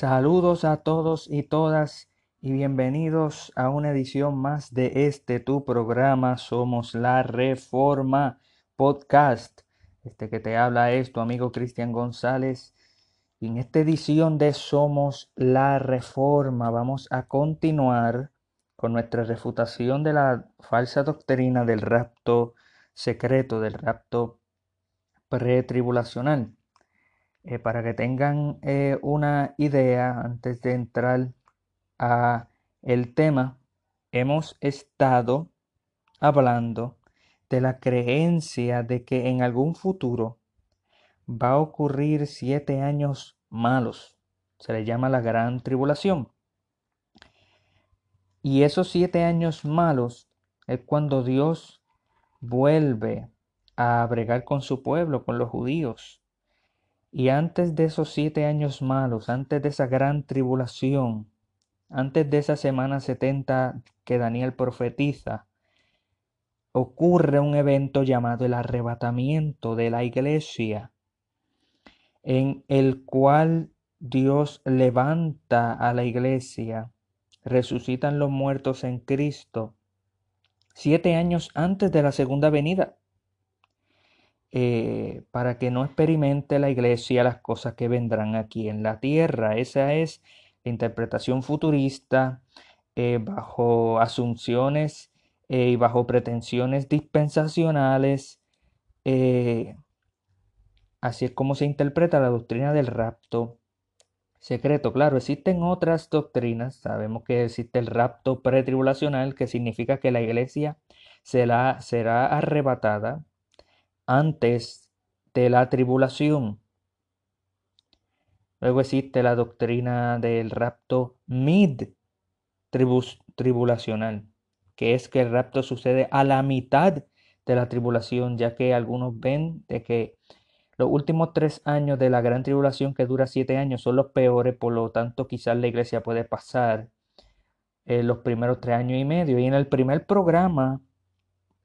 Saludos a todos y todas y bienvenidos a una edición más de este tu programa Somos la Reforma Podcast. Este que te habla es tu amigo Cristian González. Y en esta edición de Somos la Reforma vamos a continuar con nuestra refutación de la falsa doctrina del rapto secreto, del rapto pretribulacional. Eh, para que tengan eh, una idea antes de entrar a el tema, hemos estado hablando de la creencia de que en algún futuro va a ocurrir siete años malos. Se le llama la gran tribulación. Y esos siete años malos es cuando Dios vuelve a bregar con su pueblo, con los judíos y antes de esos siete años malos, antes de esa gran tribulación, antes de esa semana setenta que Daniel profetiza, ocurre un evento llamado el arrebatamiento de la iglesia, en el cual Dios levanta a la iglesia, resucitan los muertos en Cristo, siete años antes de la segunda venida. Eh, para que no experimente la iglesia las cosas que vendrán aquí en la tierra. Esa es la interpretación futurista eh, bajo asunciones eh, y bajo pretensiones dispensacionales. así es como se interpreta la doctrina del rapto secreto. Claro, existen otras doctrinas. Sabemos que existe el rapto pretribulacional, que significa que la iglesia será, será arrebatada antes de la tribulación. Luego existe la doctrina del rapto mid tribulacional, que es que el rapto sucede a la mitad de la tribulación, ya que algunos ven de que los últimos tres años de la gran tribulación, que dura siete años, son los peores, por lo tanto quizás la iglesia puede pasar eh, los primeros tres años y medio. Y en el primer programa,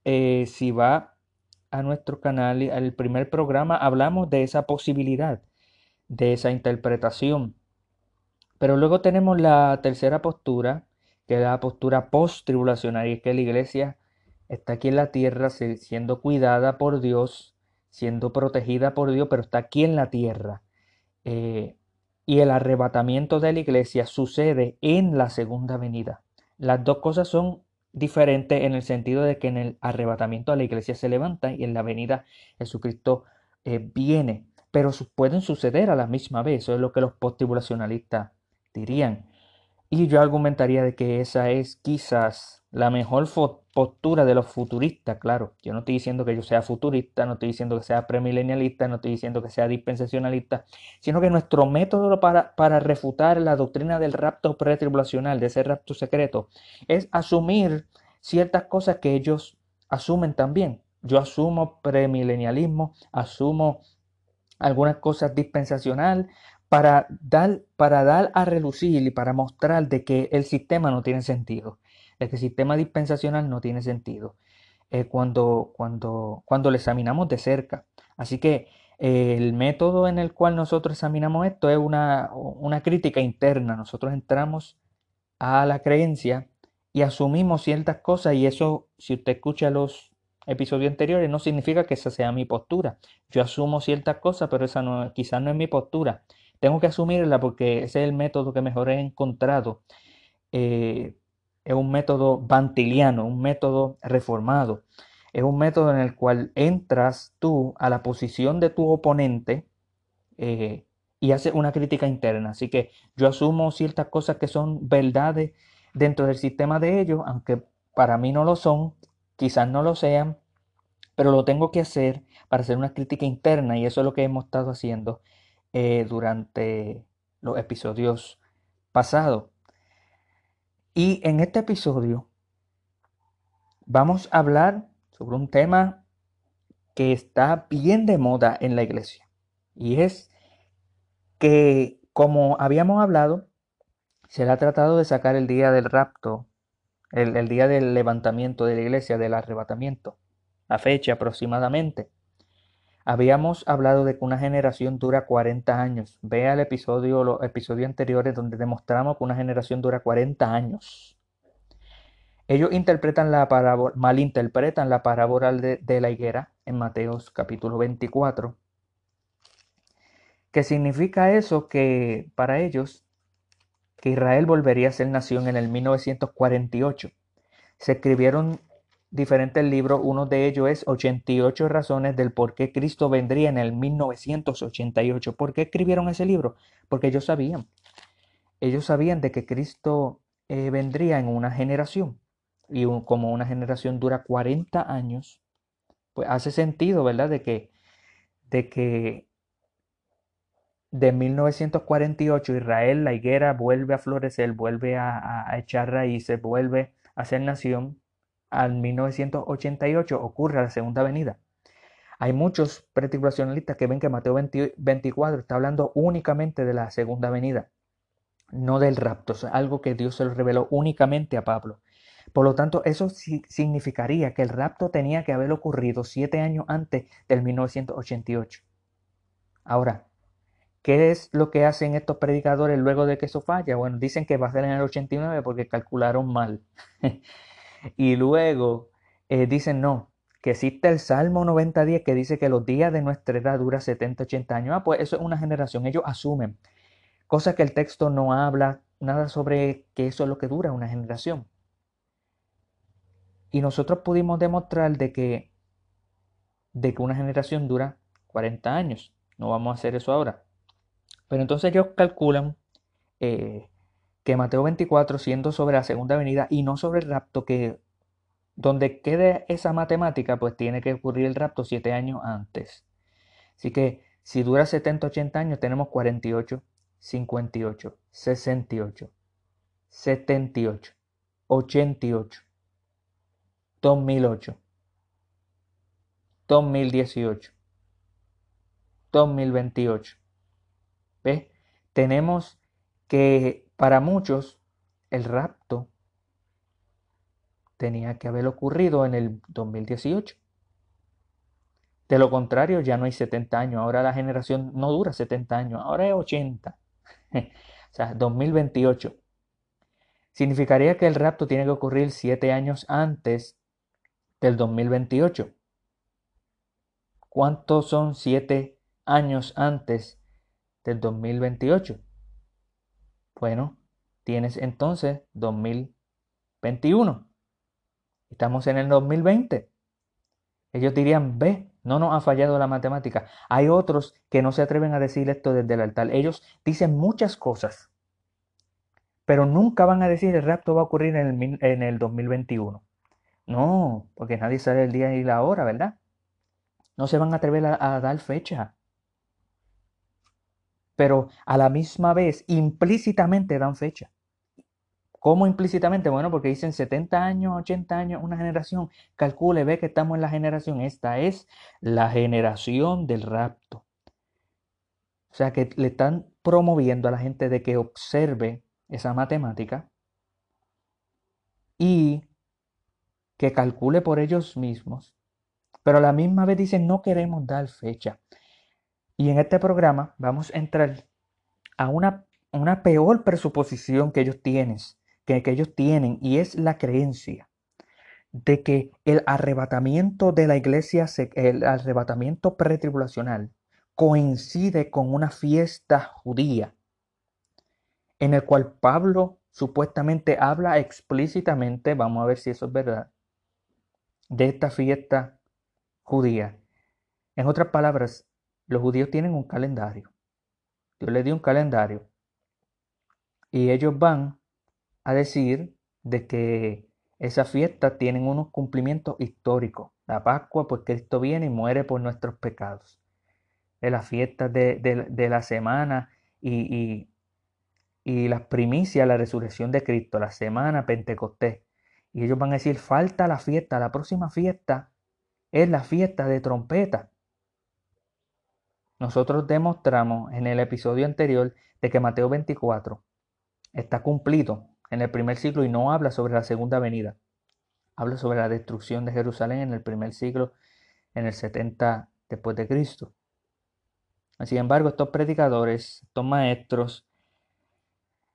eh, si va a nuestro canal, y al primer programa, hablamos de esa posibilidad, de esa interpretación. Pero luego tenemos la tercera postura, que es la postura post-tribulacionaria, que la iglesia está aquí en la tierra siendo cuidada por Dios, siendo protegida por Dios, pero está aquí en la tierra. Eh, y el arrebatamiento de la iglesia sucede en la segunda venida. Las dos cosas son diferente en el sentido de que en el arrebatamiento a la iglesia se levanta y en la venida Jesucristo eh, viene, pero pueden suceder a la misma vez, eso es lo que los posttribulacionalistas dirían. Y yo argumentaría de que esa es quizás la mejor postura de los futuristas, claro. Yo no estoy diciendo que yo sea futurista, no estoy diciendo que sea premilenialista, no estoy diciendo que sea dispensacionalista, sino que nuestro método para, para refutar la doctrina del rapto pretribulacional, de ese rapto secreto, es asumir ciertas cosas que ellos asumen también. Yo asumo premilenialismo, asumo algunas cosas dispensacional, para dar, para dar a relucir y para mostrar de que el sistema no tiene sentido, de que el sistema dispensacional no tiene sentido eh, cuando, cuando, cuando lo examinamos de cerca. Así que eh, el método en el cual nosotros examinamos esto es una, una crítica interna. Nosotros entramos a la creencia y asumimos ciertas cosas y eso, si usted escucha los episodios anteriores, no significa que esa sea mi postura. Yo asumo ciertas cosas, pero esa no, quizás no es mi postura. Tengo que asumirla porque ese es el método que mejor he encontrado. Eh, es un método bantiliano, un método reformado. Es un método en el cual entras tú a la posición de tu oponente eh, y haces una crítica interna. Así que yo asumo ciertas cosas que son verdades dentro del sistema de ellos, aunque para mí no lo son, quizás no lo sean, pero lo tengo que hacer para hacer una crítica interna y eso es lo que hemos estado haciendo eh, durante los episodios pasados. Y en este episodio vamos a hablar sobre un tema que está bien de moda en la iglesia. Y es que, como habíamos hablado, se le ha tratado de sacar el día del rapto, el, el día del levantamiento de la iglesia, del arrebatamiento, la fecha aproximadamente Habíamos hablado de que una generación dura 40 años. Vea el episodio, los episodios anteriores donde demostramos que una generación dura 40 años. Ellos interpretan la parábola, malinterpretan la parábola de, de la higuera en Mateos capítulo 24. ¿Qué significa eso? Que para ellos, que Israel volvería a ser nación en el 1948. Se escribieron diferentes libros. Uno de ellos es 88 razones del por qué Cristo vendría en el 1988. ¿Por qué escribieron ese libro? Porque ellos sabían. Ellos sabían de que Cristo eh, vendría en una generación. Y como una generación dura 40 años, pues hace sentido, ¿verdad? De que, de que de 1948 Israel, la higuera, vuelve a florecer, vuelve a, a echar raíces, vuelve a ser nación al 1988 ocurre la segunda venida. Hay muchos pretribulacionalistas que ven que Mateo 24 está hablando únicamente de la segunda venida, no del rapto, es algo que Dios se lo reveló únicamente a Pablo. Por lo tanto, eso significaría que el rapto tenía que haber ocurrido siete años antes del 1988. Ahora, ¿qué es lo que hacen estos predicadores luego de que eso falla? Bueno, dicen que va a ser en el 89 porque calcularon mal. Y luego eh, dicen, no, que existe el Salmo 90.10 que dice que los días de nuestra edad duran 70, 80 años. Ah, pues eso es una generación. Ellos asumen. Cosa que el texto no habla nada sobre que eso es lo que dura una generación. Y nosotros pudimos demostrar de que, de que una generación dura 40 años. No vamos a hacer eso ahora. Pero entonces ellos calculan eh, que Mateo 24, siendo sobre la segunda venida y no sobre el rapto, que donde quede esa matemática, pues tiene que ocurrir el rapto siete años antes. Así que si dura 70, 80 años, tenemos 48, 58, 68, 78, 88, 2008, 2018, 2028. ¿Ves? Tenemos que para muchos, el rapto tenía que haber ocurrido en el 2018. De lo contrario, ya no hay 70 años. Ahora la generación no dura 70 años, ahora es 80. o sea, 2028. Significaría que el rapto tiene que ocurrir 7 años antes del 2028. ¿Cuántos son 7 años antes del 2028? Bueno, tienes entonces 2021. Estamos en el 2020. Ellos dirían, ve, no nos ha fallado la matemática. Hay otros que no se atreven a decir esto desde el altar. Ellos dicen muchas cosas, pero nunca van a decir el rapto va a ocurrir en el, en el 2021. No, porque nadie sabe el día y la hora, ¿verdad? No se van a atrever a dar fecha pero a la misma vez implícitamente dan fecha. ¿Cómo implícitamente? Bueno, porque dicen 70 años, 80 años, una generación. Calcule, ve que estamos en la generación. Esta es la generación del rapto. O sea que le están promoviendo a la gente de que observe esa matemática y que calcule por ellos mismos. Pero a la misma vez dicen no queremos dar fecha. Y en este programa vamos a entrar a una, una peor presuposición que ellos tienen, que, que ellos tienen, y es la creencia de que el arrebatamiento de la iglesia, el arrebatamiento pretribulacional, coincide con una fiesta judía, en el cual Pablo supuestamente habla explícitamente, vamos a ver si eso es verdad, de esta fiesta judía. En otras palabras, los judíos tienen un calendario. Dios les dio un calendario. Y ellos van a decir de que esa fiesta tienen unos cumplimientos históricos. La Pascua, pues Cristo viene y muere por nuestros pecados. De las fiestas de, la semana y, y, y las primicias, la resurrección de Cristo, la semana Pentecostés. Y ellos van a decir, falta la fiesta, la próxima fiesta es la fiesta de trompeta. Nosotros demostramos en el episodio anterior de que Mateo 24 está cumplido en el primer siglo y no habla sobre la segunda venida. Habla sobre la destrucción de Jerusalén en el primer siglo, en el 70 después de Cristo. Sin embargo, estos predicadores, estos maestros,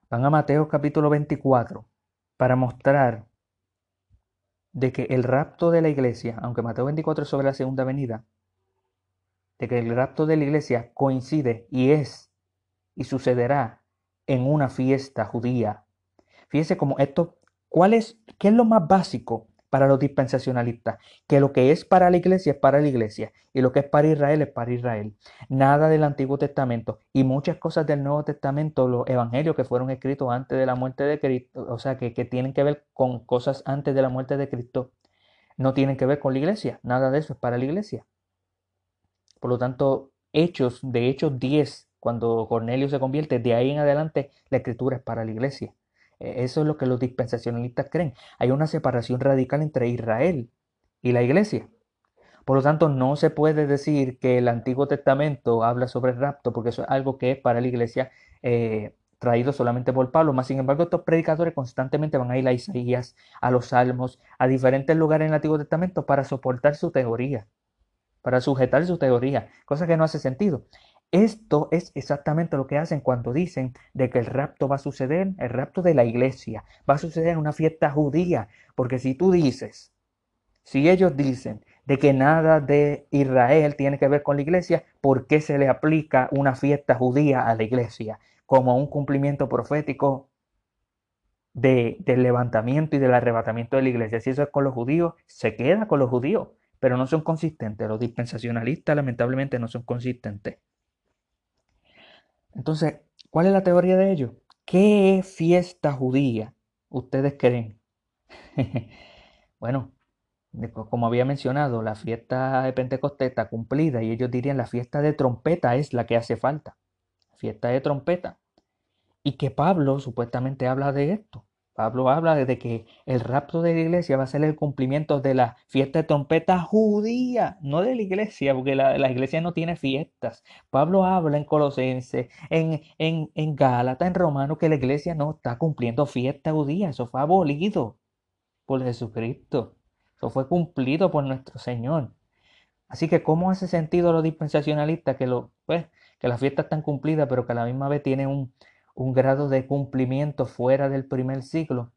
van a Mateo capítulo 24 para mostrar de que el rapto de la iglesia, aunque Mateo 24 es sobre la segunda venida, de que el rapto de la iglesia coincide y es y sucederá en una fiesta judía. Fíjese como esto, ¿cuál es, qué es lo más básico para los dispensacionalistas, que lo que es para la iglesia es para la iglesia y lo que es para Israel es para Israel. Nada del Antiguo Testamento y muchas cosas del Nuevo Testamento, los evangelios que fueron escritos antes de la muerte de Cristo, o sea, que, que tienen que ver con cosas antes de la muerte de Cristo, no tienen que ver con la iglesia. Nada de eso es para la iglesia. Por lo tanto, Hechos, de Hechos 10, cuando Cornelio se convierte, de ahí en adelante la escritura es para la iglesia. E, eso es lo que los dispensacionalistas creen. Hay una separación radical entre Israel y la iglesia. Por lo tanto, no se puede decir que el Antiguo Testamento habla sobre el rapto, porque eso es algo que es para la iglesia eh, traído solamente por Pablo. Sin embargo, estos predicadores constantemente van a ir a Isaías, a los Salmos, a diferentes lugares en el Antiguo Testamento para soportar su teoría, para sujetar su teoría, cosa que no hace sentido. Esto es exactamente lo que hacen cuando dicen de que el rapto va a suceder, el rapto de la iglesia, va a suceder en una fiesta judía. Porque si tú dices, si ellos dicen de que nada de Israel tiene que ver con la iglesia, ¿por qué se le aplica una fiesta judía a la iglesia? Como un cumplimiento profético de, del levantamiento y del arrebatamiento de la iglesia. Si eso es con los judíos, se queda con los judíos, pero no son consistentes. Los dispensacionalistas lamentablemente no son consistentes. Entonces, ¿cuál es la teoría de ellos? ¿Qué es fiesta judía? ¿Ustedes creen? bueno, como había mencionado, la fiesta de Pentecostés está cumplida y ellos dirían la fiesta de trompeta es la que hace falta. Fiesta de trompeta. Y que Pablo supuestamente habla de esto. Pablo habla de que el rapto de la iglesia va a ser el cumplimiento de la fiesta de trompeta judía, no de la iglesia, porque la, iglesia no tiene fiestas. Pablo habla en Colosense, en, en, en Gálata, en Romano, que la iglesia no está cumpliendo fiesta judía. Eso fue abolido por Jesucristo. Eso fue cumplido por nuestro Señor. Así que, ¿cómo hace sentido los dispensacionalistas que, lo, pues, que las fiestas están cumplidas, pero que a la misma vez tienen un, un grado de cumplimiento fuera del primer siglo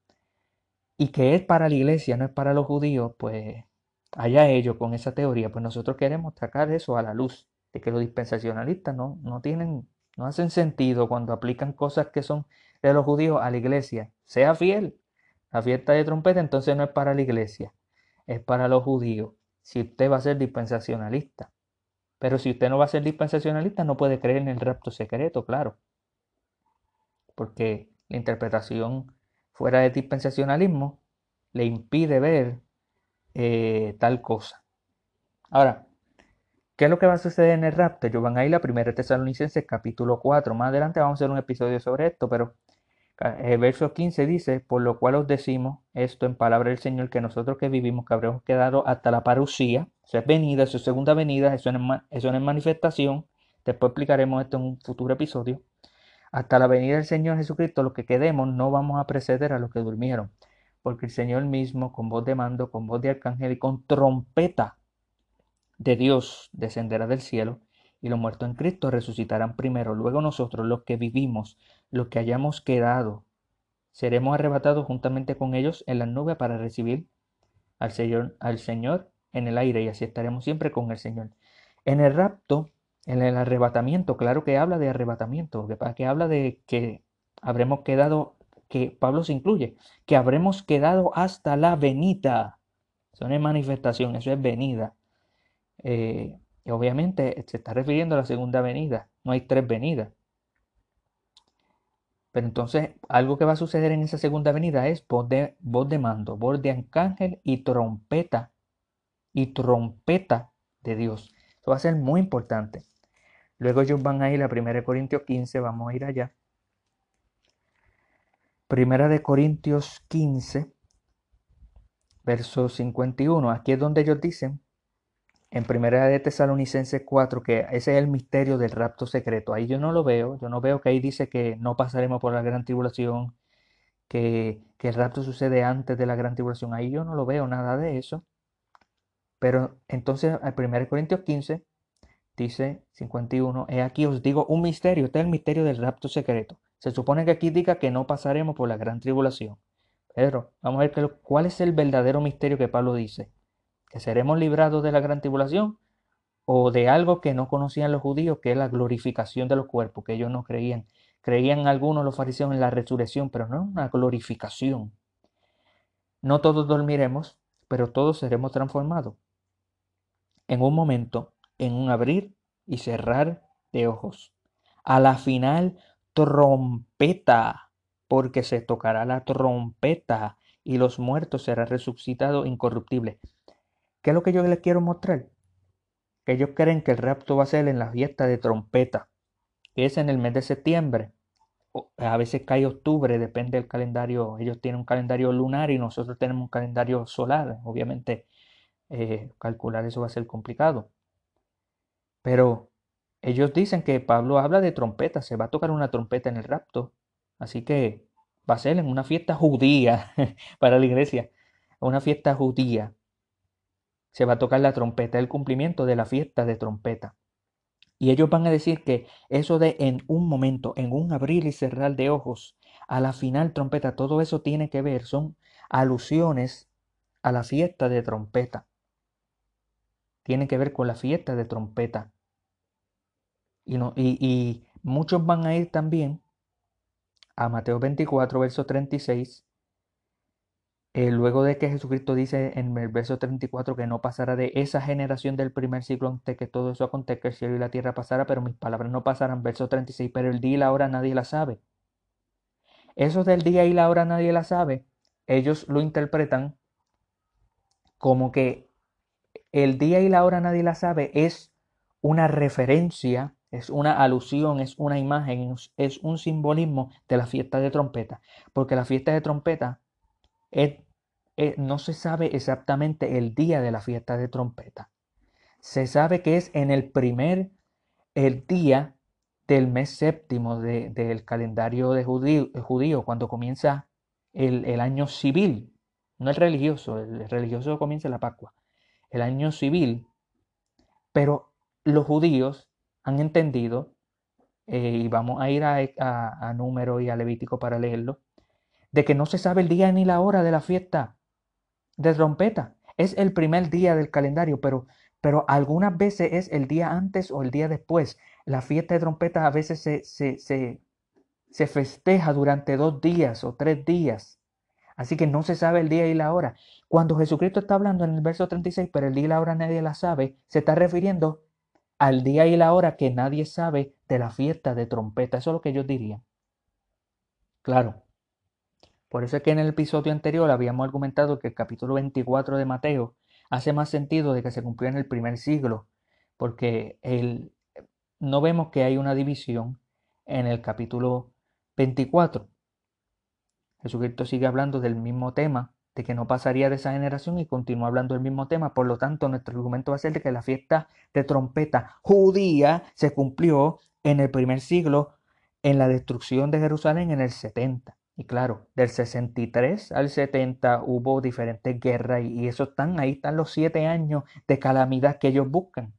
y que es para la iglesia, no es para los judíos, pues allá ellos con esa teoría, pues nosotros queremos sacar eso a la luz, de que los dispensacionalistas no, no tienen, no hacen sentido cuando aplican cosas que son de los judíos a la iglesia. Sea fiel. La fiesta de trompeta entonces no es para la iglesia, es para los judíos. Si usted va a ser dispensacionalista. Pero si usted no va a ser dispensacionalista, no puede creer en el rapto secreto, claro porque la interpretación fuera de dispensacionalismo le impide ver eh, tal cosa. Ahora, ¿qué es lo que va a suceder en el rapto? Yo van a ir a 1 Tesalonicenses capítulo 4. Más adelante vamos a hacer un episodio sobre esto, pero el verso 15 dice, por lo cual os decimos esto en palabra del Señor, que nosotros que vivimos, que habremos quedado hasta la parucía, eso es venida, eso es segunda venida, eso eso no es manifestación, después explicaremos esto en un futuro episodio. Hasta la venida del Señor Jesucristo, los que quedemos no vamos a preceder a los que durmieron, porque el Señor mismo, con voz de mando, con voz de arcángel y con trompeta de Dios, descenderá del cielo, y los muertos en Cristo resucitarán primero. Luego nosotros, los que vivimos, los que hayamos quedado, seremos arrebatados juntamente con ellos en la nube para recibir al Señor, al Señor en el aire, y así estaremos siempre con el Señor. En el rapto en el arrebatamiento, claro que habla de arrebatamiento, que, habla de que habremos quedado, que Pablo se incluye, que habremos quedado hasta la venida. Eso no es manifestación, eso es venida. Eh, y obviamente se está refiriendo a la segunda venida, no hay tres venidas. Pero entonces algo que va a suceder en esa segunda venida es voz de, voz de mando, voz de arcángel y trompeta. Y trompeta de Dios. Eso va a ser muy importante. Luego ellos van a ir a 1 Corintios 15, vamos a ir allá. Primera de Corintios 15, verso 51. Aquí es donde ellos dicen, en Primera de Tesalonicenses 4, que ese es el misterio del rapto secreto. Ahí yo no lo veo, yo no veo que ahí dice que no pasaremos por la gran tribulación, que, que el rapto sucede antes de la gran tribulación. Ahí yo no lo veo nada de eso. Pero entonces, al 1 Corintios 15, dice 51, he aquí os digo un misterio, este es el misterio del rapto secreto. Se supone que aquí diga que no pasaremos por la gran tribulación. Pedro, vamos a ver cuál es el verdadero misterio que Pablo dice. ¿Que seremos librados de la gran tribulación? ¿O de algo que no conocían los judíos, que es la glorificación de los cuerpos, que ellos no creían? Creían algunos los fariseos en la resurrección, pero no en una glorificación. No todos dormiremos, pero todos seremos transformados. En un momento, en un abrir y cerrar de ojos. A la final, trompeta, porque se tocará la trompeta y los muertos serán resucitados incorruptibles. ¿Qué es lo que yo les quiero mostrar? Que ellos creen que el rapto va a ser en la fiesta de trompeta, que es en el mes de septiembre. A veces cae octubre, depende del calendario. Ellos tienen un calendario lunar y nosotros tenemos un calendario solar. Obviamente, eh, calcular eso va a ser complicado. Pero ellos dicen que Pablo habla de trompeta, se va a tocar una trompeta en el rapto. Así que va a ser en una fiesta judía para la iglesia, una fiesta judía. Se va a tocar la trompeta, el cumplimiento de la fiesta de trompeta. Y ellos van a decir que eso de en un momento, en un abrir y cerrar de ojos, a la final trompeta, todo eso tiene que ver, son alusiones a la fiesta de trompeta. Tiene que ver con la fiesta de trompeta. Y, no, y, muchos van a ir también a Mateo 24, verso 36, eh, luego de que Jesucristo dice en el verso 34 que no pasará de esa generación del primer siglo antes que todo eso acontezca, el cielo y la tierra pasara, pero mis palabras no pasarán, verso 36, pero el día y la hora nadie la sabe. Eso del día y la hora nadie la sabe, ellos lo interpretan como que el día y la hora nadie la sabe es una referencia es una alusión, es una imagen, es un simbolismo de la fiesta de trompeta, porque la fiesta de trompeta no se sabe exactamente el día de la fiesta de trompeta. Se sabe que es en el primer, el día del mes séptimo del calendario de judío, cuando comienza el, el, año civil, no el religioso, el religioso comienza la Pascua, el año civil, pero los judíos han entendido, eh, y vamos a ir a, a, Número y a Levítico para leerlo, de que no se sabe el día ni la hora de la fiesta de trompeta. Es el primer día del calendario, pero, pero algunas veces es el día antes o el día después. La fiesta de trompeta a veces se, se, se, se festeja durante dos días o tres días. Así que no se sabe el día y la hora. Cuando Jesucristo está hablando en el verso 36, pero el día y la hora nadie la sabe, se está refiriendo al día y la hora que nadie sabe de la fiesta de trompeta. Eso es lo que ellos dirían. Claro. Por eso es que en el episodio anterior habíamos argumentado que el capítulo 24 de Mateo hace más sentido de que se cumplió en el primer siglo, porque el, no vemos que hay una división en el capítulo 24. Jesucristo sigue hablando del mismo tema de que no pasaría de esa generación y continúa hablando del mismo tema. Por lo tanto, nuestro argumento va a ser de que la fiesta de trompeta judía se cumplió en el primer siglo en la destrucción de Jerusalén en el 70. Y claro, del 63 al 70 hubo diferentes guerras y, eso están, ahí están los siete años de calamidad que ellos buscan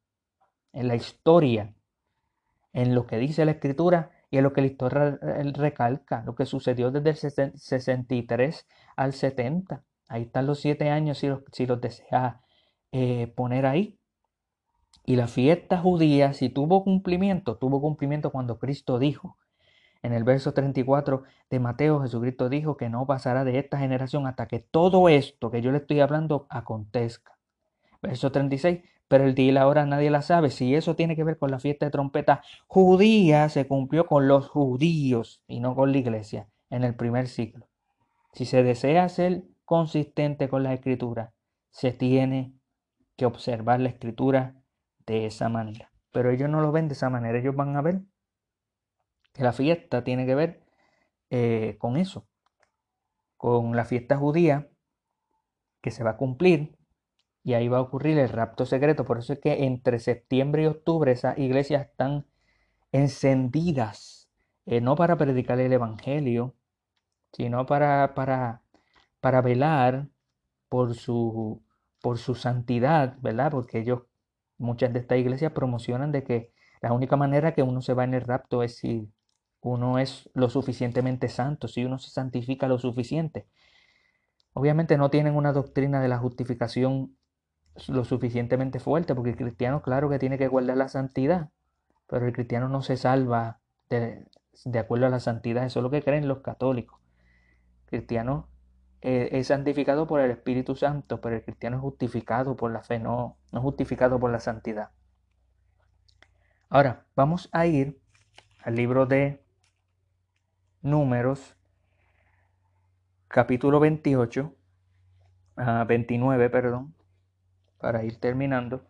en la historia, en lo que dice la escritura y en lo que la historia recalca, lo que sucedió desde el 63 al 70. Ahí están los siete años si los, si eh, poner ahí. Y la fiesta judía, si tuvo cumplimiento, tuvo cumplimiento cuando Cristo dijo, en el verso 34 de Mateo, Jesucristo dijo que no pasará de esta generación hasta que todo esto que yo le estoy hablando acontezca. Verso 36, pero el día y la hora nadie la sabe. Si eso tiene que ver con la fiesta de trompeta judía, se cumplió con los judíos y no con la iglesia en el primer siglo. Si se desea ser consistente con la escritura, se tiene que observar la escritura de esa manera. Pero ellos no lo ven de esa manera, ellos van a ver que la fiesta tiene que ver eh, con eso, con la fiesta judía que se va a cumplir y ahí va a ocurrir el rapto secreto. Por eso es que entre septiembre y octubre esas iglesias están encendidas, eh, no para predicar el Evangelio, sino para, para, velar por su, por su santidad, ¿verdad? Porque ellos muchas de estas iglesias promocionan de que la única manera que uno se va en el rapto es si uno es lo suficientemente santo, si uno se santifica lo suficiente. Obviamente no tienen una doctrina de la justificación lo suficientemente fuerte, porque el cristiano, claro que tiene que guardar la santidad, pero el cristiano no se salva de, acuerdo a la santidad, eso es lo que creen los católicos. El cristiano eh, es santificado por el Espíritu Santo, pero el cristiano es justificado por la fe, no, no justificado por la santidad. Ahora, vamos a ir al libro de Números, capítulo 28, 29, perdón, para ir terminando.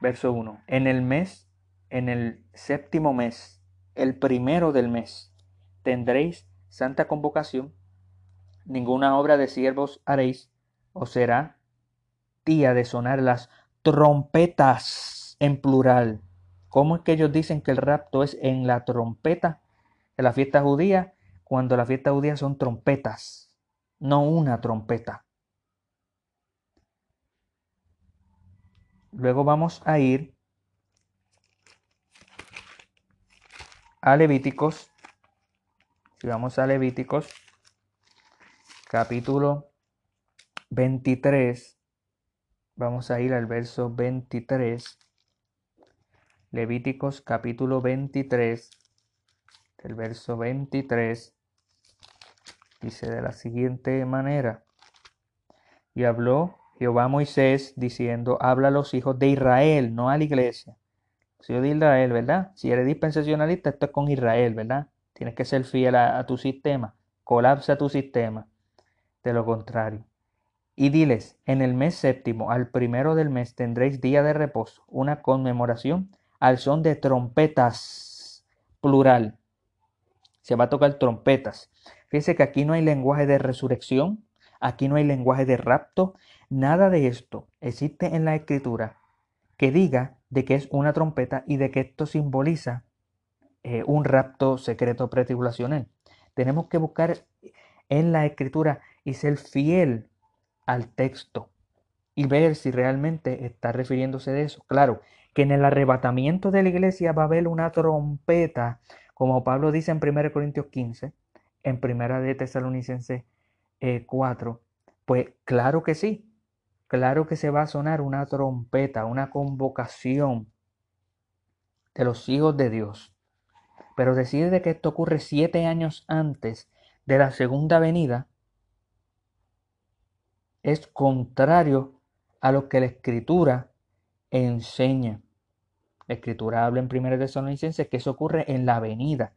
Verso 1. En el mes, en el séptimo mes, el primero del mes, tendréis santa convocación. Ninguna obra de siervos haréis, o será día de sonar las trompetas en plural. ¿Cómo es que ellos dicen que el rapto es en la trompeta de la fiesta judía? Cuando la fiesta judía son trompetas, no una trompeta. Luego vamos a ir a Levíticos. Si vamos a Levíticos, capítulo 23, vamos a ir al verso 23. Levíticos capítulo 23, el verso 23, dice de la siguiente manera, y habló Jehová a Moisés diciendo, habla a los hijos de Israel, no a la iglesia. Los hijos de Israel, ¿verdad? Si eres dispensacionalista, esto es con Israel, ¿verdad? Tienes que ser fiel a, tu sistema. Colapsa tu sistema. De lo contrario. Y diles, en el mes séptimo, al primero del mes, tendréis día de reposo, una conmemoración al son de trompetas, plural. Se va a tocar trompetas. Fíjense que aquí no hay lenguaje de resurrección, aquí no hay lenguaje de rapto, Nada de esto existe en la escritura que diga de que es una trompeta y de que esto simboliza eh, un rapto secreto pretribulacional. Tenemos que buscar en la escritura y ser fiel al texto y ver si realmente está refiriéndose de eso. Claro, que en el arrebatamiento de la iglesia va a haber una trompeta, como Pablo dice en 1 Corintios 15, en 1 de Tesalonicenses 4, eh, pues claro que sí, claro que se va a sonar una trompeta, una convocación de los hijos de Dios. Pero decir de que esto ocurre siete años antes de la segunda venida es contrario a lo que la escritura enseña. La escritura habla en 1 Tesalonicenses que eso ocurre en la venida.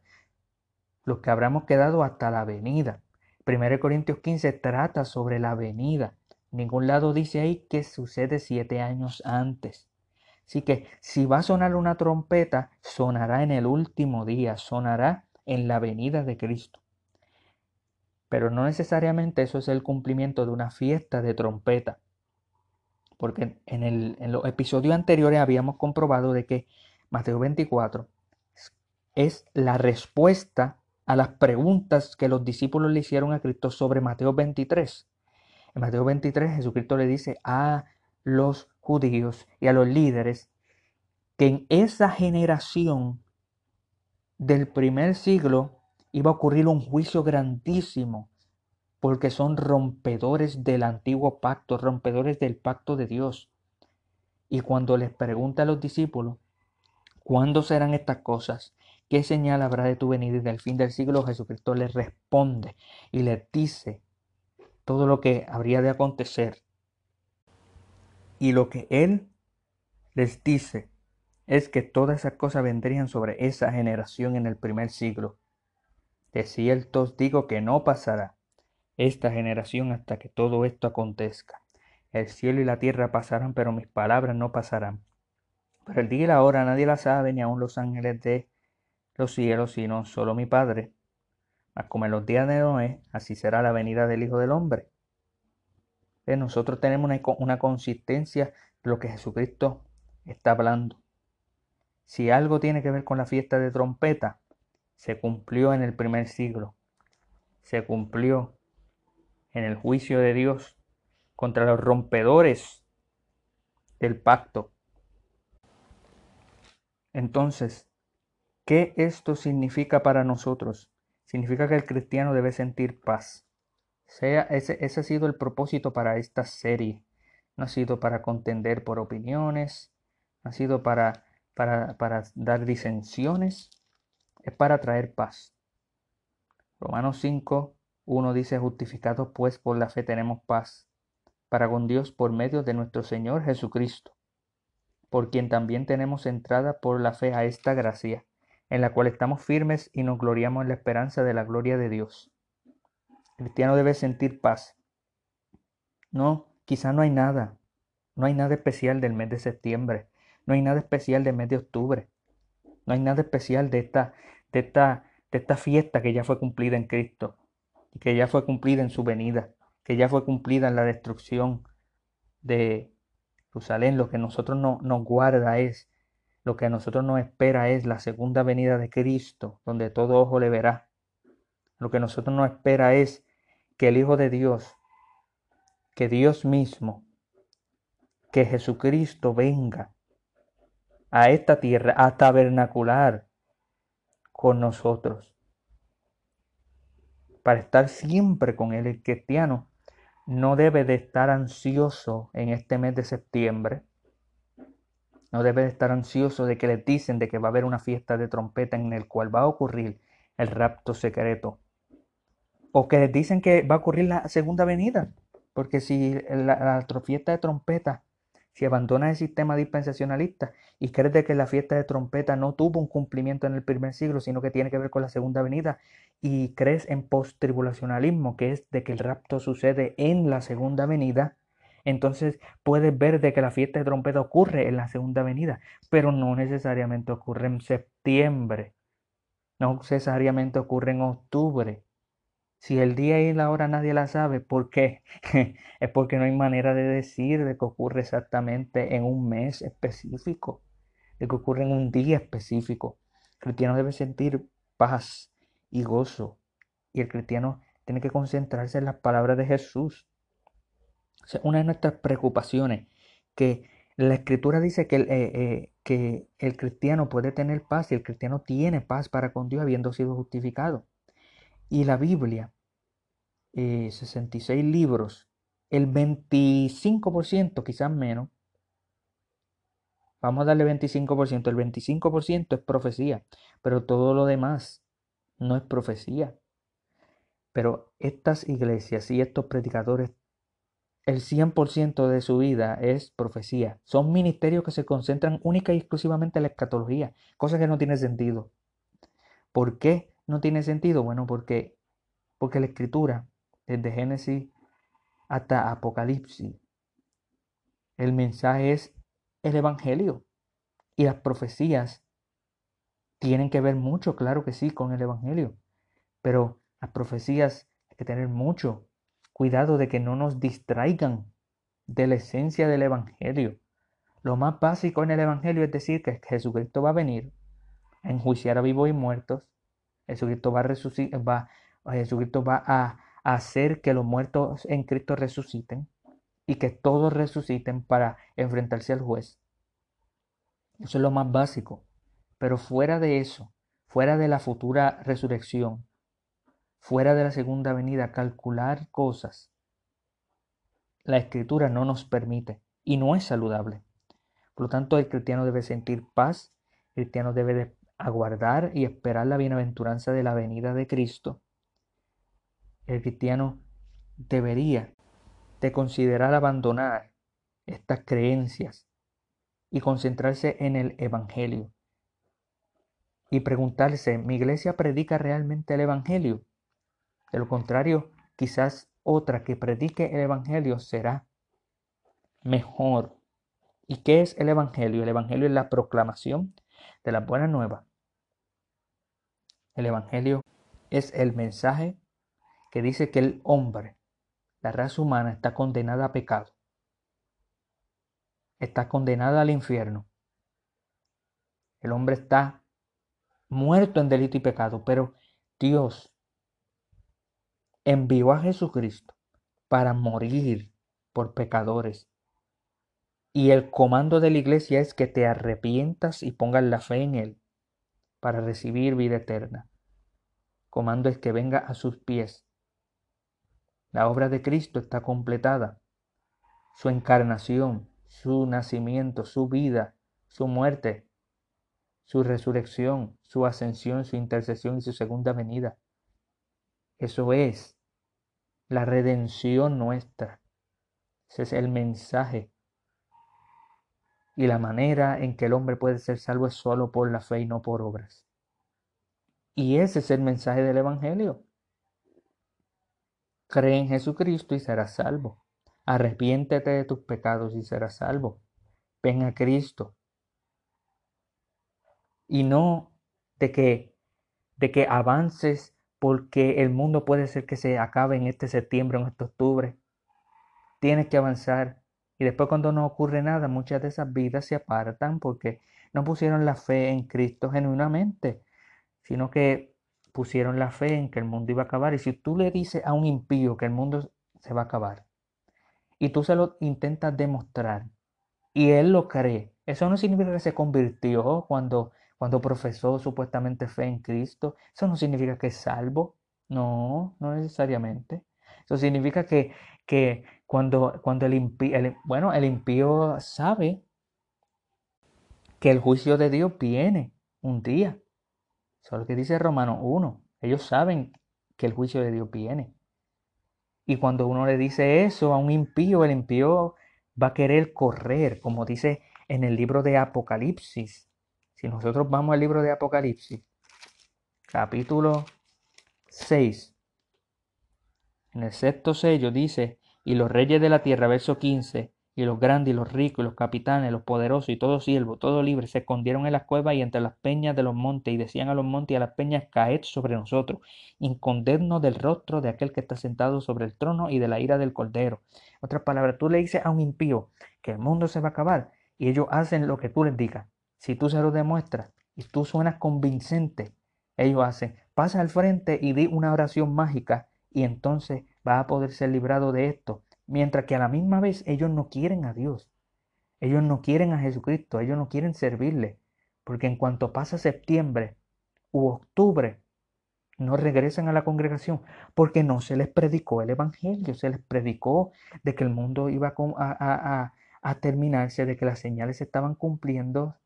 Los que habremos quedado hasta la venida. 1 Corintios 15 trata sobre la venida ningún lado dice ahí que sucede siete años antes. Así que si va a sonar una trompeta, sonará en el último día, sonará en la venida de Cristo. Pero no necesariamente eso es el cumplimiento de una fiesta de trompeta. Porque en, el, en los episodios anteriores habíamos comprobado de que Mateo 24 es la respuesta a las preguntas que los discípulos le hicieron a Cristo sobre Mateo 23. En Mateo 23 Jesucristo le dice a los judíos y a los líderes que en esa generación del primer siglo iba a ocurrir un juicio grandísimo porque son rompedores del antiguo pacto, rompedores del pacto de Dios. Y cuando les pregunta a los discípulos, ¿cuándo serán estas cosas? ¿Qué señal habrá de tu venida y del fin del siglo? Jesucristo les responde y les dice todo lo que habría de acontecer. Y lo que Él les dice es que todas esas cosas vendrían sobre esa generación en el primer siglo. De cierto digo que no pasará esta generación hasta que todo esto acontezca. El cielo y la tierra pasarán, pero mis palabras no pasarán. Pero el día y la hora nadie la sabe, ni aun los ángeles de los cielos, sino solo mi Padre. Mas como en los días de Noé, así será la venida del Hijo del Hombre. Nosotros tenemos una, una consistencia de lo que Jesucristo está hablando. Si algo tiene que ver con la fiesta de trompeta, se cumplió en el primer siglo. Se cumplió en el juicio de Dios contra los rompedores del pacto. Entonces, ¿qué esto significa para nosotros? Significa que el cristiano debe sentir paz. Sea, ese, ese ha sido el propósito para esta serie. No ha sido para contender por opiniones, no ha sido para, para, para dar disensiones, es para traer paz. Romanos 5, 1 dice, justificados pues por la fe tenemos paz para con Dios por medio de nuestro Señor Jesucristo, por quien también tenemos entrada por la fe a esta gracia, en la cual estamos firmes y nos gloriamos en la esperanza de la gloria de Dios. El cristiano debe sentir paz. No, quizá no hay nada, no hay nada especial del mes de septiembre, no hay nada especial del mes de octubre, no hay nada especial de esta, de esta, de esta fiesta que ya fue cumplida en Cristo y que ya fue cumplida en su venida que ya fue cumplida en la destrucción de Jerusalén. Lo que nosotros no, nos guarda es, lo que a nosotros nos espera es la segunda venida de Cristo, donde todo ojo le verá. Lo que a nosotros nos espera es que el Hijo de Dios, que Dios mismo, que Jesucristo venga a esta tierra a tabernacular con nosotros, para estar siempre con Él. El cristiano no debe de estar ansioso en este mes de septiembre. No debe de estar ansioso de que le dicen de que va a haber una fiesta de trompeta en el cual va a ocurrir el rapto secreto. O que les dicen que va a ocurrir la segunda venida. Porque si la, la fiesta de trompeta si abandonas el sistema dispensacionalista y crees de que la fiesta de trompeta no tuvo un cumplimiento en el primer siglo, sino que tiene que ver con la segunda venida, y crees en post-tribulacionalismo, que es de que el rapto sucede en la segunda venida, entonces puedes ver de que la fiesta de trompeta ocurre en la segunda venida, pero no necesariamente ocurre en septiembre, no necesariamente ocurre en octubre, si el día y la hora nadie la sabe, ¿por qué? es porque no hay manera de decir de que ocurre exactamente en un mes específico, de que ocurre en un día específico. El cristiano debe sentir paz y gozo. Y el cristiano tiene que concentrarse en las palabras de Jesús. Una de nuestras preocupaciones, que la escritura dice que el, eh, eh, que el cristiano puede tener paz y el cristiano tiene paz para con Dios habiendo sido justificado. Y la Biblia 66 eh, libros, el 25%, quizás menos, vamos a darle 25%, el 25% es profecía, pero todo lo demás no es profecía. Pero estas iglesias y estos predicadores, el 100% de su vida es profecía. Son ministerios que se concentran única y exclusivamente en la escatología, cosa que no tiene sentido. ¿Por qué no tiene sentido? Bueno, porque, porque la escritura desde Génesis hasta Apocalipsis. El mensaje es el Evangelio. Y las profecías tienen que ver mucho, claro que sí, con el Evangelio. Pero las profecías hay que tener mucho cuidado de que no nos distraigan de la esencia del Evangelio. Lo más básico en el Evangelio es decir que Jesucristo va a venir a enjuiciar a vivos y muertos. Jesucristo va a, va, Jesucristo va a hacer que los muertos en Cristo resuciten y que todos resuciten para enfrentarse al juez. Eso es lo más básico. Pero fuera de eso, fuera de la futura resurrección, fuera de la segunda venida, calcular cosas, la escritura no nos permite y no es saludable. Por lo tanto, el cristiano debe sentir paz, el cristiano debe aguardar y esperar la bienaventuranza de la venida de Cristo el cristiano debería de considerar abandonar estas creencias y concentrarse en el Evangelio. Y preguntarse, ¿mi iglesia predica realmente el Evangelio? De lo contrario, quizás otra que predique el Evangelio será mejor. ¿Y qué es el Evangelio? El Evangelio es la proclamación de la buena nueva. El Evangelio es el mensaje que dice que el hombre, la raza humana, está condenada a pecado. Está condenada al infierno. El hombre está muerto en delito y pecado, pero Dios envió a Jesucristo para morir por pecadores Y el comando de la iglesia es que te arrepientas y pongas la fe en Él para recibir vida eterna. Comando es que venga a sus pies. La obra de Cristo está completada. Su encarnación, su nacimiento, su vida, su muerte, su resurrección, su ascensión, su intercesión y su segunda venida. Eso es la redención nuestra. Ese es el mensaje. Y la manera en que el hombre puede ser salvo es solo por la fe y no por obras. Y ese es el mensaje del Evangelio. Cree en Jesucristo y serás salvo. Arrepiéntete de tus pecados y serás salvo. Ven a Cristo. Y no de que, de que avances porque el mundo puede ser que se acabe en este septiembre en este octubre. Tienes que avanzar. Y después cuando no ocurre nada, muchas de esas vidas se apartan porque no pusieron la fe en Cristo genuinamente, sino que pusieron la fe en que el mundo iba a acabar. Y si tú le dices a un impío que el mundo se va a acabar, y tú se lo intentas demostrar, y él lo cree, eso no significa que se convirtió cuando cuando profesó supuestamente fe en Cristo, eso no significa que es salvo. No, no necesariamente. Eso significa que, que cuando, cuando el, impío, bueno, el impío sabe que el juicio de Dios viene un día. Eso es lo que dice Romano 1. Ellos saben que el juicio de Dios viene. Y cuando uno le dice eso a un impío, el impío va a querer correr, como dice en el libro de Apocalipsis. Si nosotros vamos al libro de Apocalipsis, capítulo 6, en el sexto sello dice, y los reyes de la tierra, verso 15, y los grandes y los ricos y los capitanes, los poderosos y todo siervo, todo libre, se escondieron en las cuevas y entre las peñas de los montes y decían a los montes y a las peñas, caed sobre nosotros, incondednos del rostro de aquel que está sentado sobre el trono y de la ira del cordero. Otras palabras, tú le dices a un impío que el mundo se va a acabar y ellos hacen lo que tú les digas. Si tú se lo demuestras y tú suenas convincente, ellos hacen, pasa al frente y di una oración mágica y entonces va a poder ser librado de esto. Mientras que a la misma vez ellos no quieren a Dios. Ellos no quieren a Jesucristo, ellos no quieren servirle. Porque en cuanto pasa septiembre u octubre, no regresan a la congregación porque no se les predicó el Evangelio, se les predicó de que el mundo iba a, a terminarse, de que las señales se estaban cumpliendo,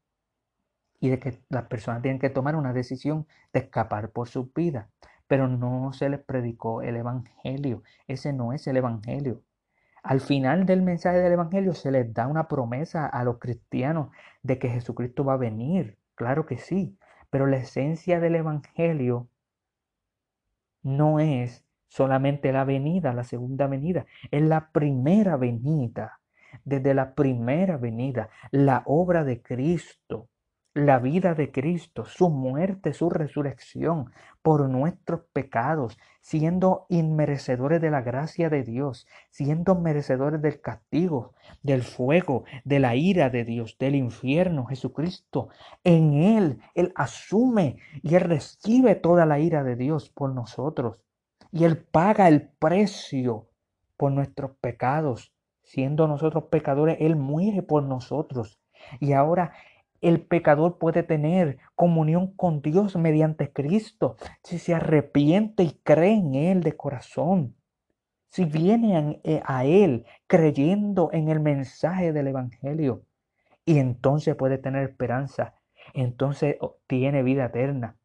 y de que las personas tienen que tomar una decisión de escapar por su vida. Pero no se les predicó el Evangelio. Ese no es el Evangelio. Al final del mensaje del Evangelio se les da una promesa a los cristianos de que Jesucristo va a venir. Claro que sí. Pero la esencia del Evangelio no es solamente la venida, la segunda venida. Es la primera venida. Desde la primera venida, la obra de Cristo la vida de Cristo, su muerte, su resurrección por nuestros pecados, siendo inmerecedores de la gracia de Dios, siendo merecedores del castigo, del fuego, de la ira de Dios, del infierno, Jesucristo. En Él, Él asume y Él recibe toda la ira de Dios por nosotros. Y Él paga el precio por nuestros pecados. Siendo nosotros pecadores, Él muere por nosotros. Y ahora el pecador puede tener comunión con Dios mediante Cristo si se arrepiente y cree en Él de corazón. Si viene eh, a Él creyendo en el mensaje del Evangelio. Y entonces puede tener esperanza. Entonces tiene vida eterna.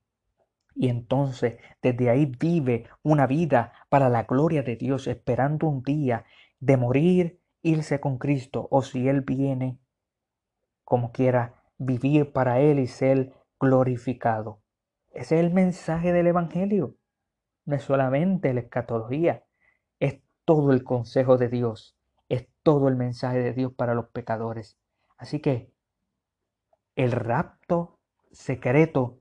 Y entonces desde ahí vive una vida para la gloria de Dios, esperando un día de morir, irse con Cristo, o si Él viene, como quiera, vivir para Él y ser glorificado. Ese es el mensaje del Evangelio. No es solamente la escatología, es todo el consejo de Dios, es todo el mensaje de Dios para los pecadores. Así que el rapto secreto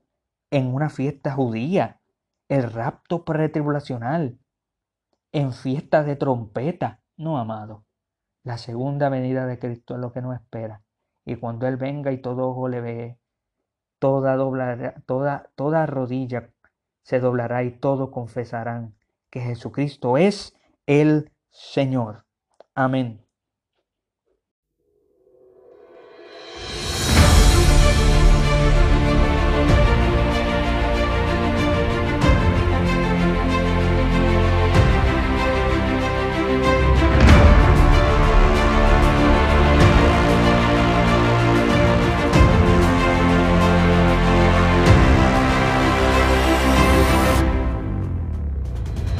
en una fiesta judía, el rapto pretribulacional, en fiesta de trompeta, no amado. La segunda venida de Cristo es lo que nos espera. Y cuando Él venga y todo ojo le ve, toda, doblará, toda, toda rodilla se doblará y todo confesarán que Jesucristo es el Señor. Amén.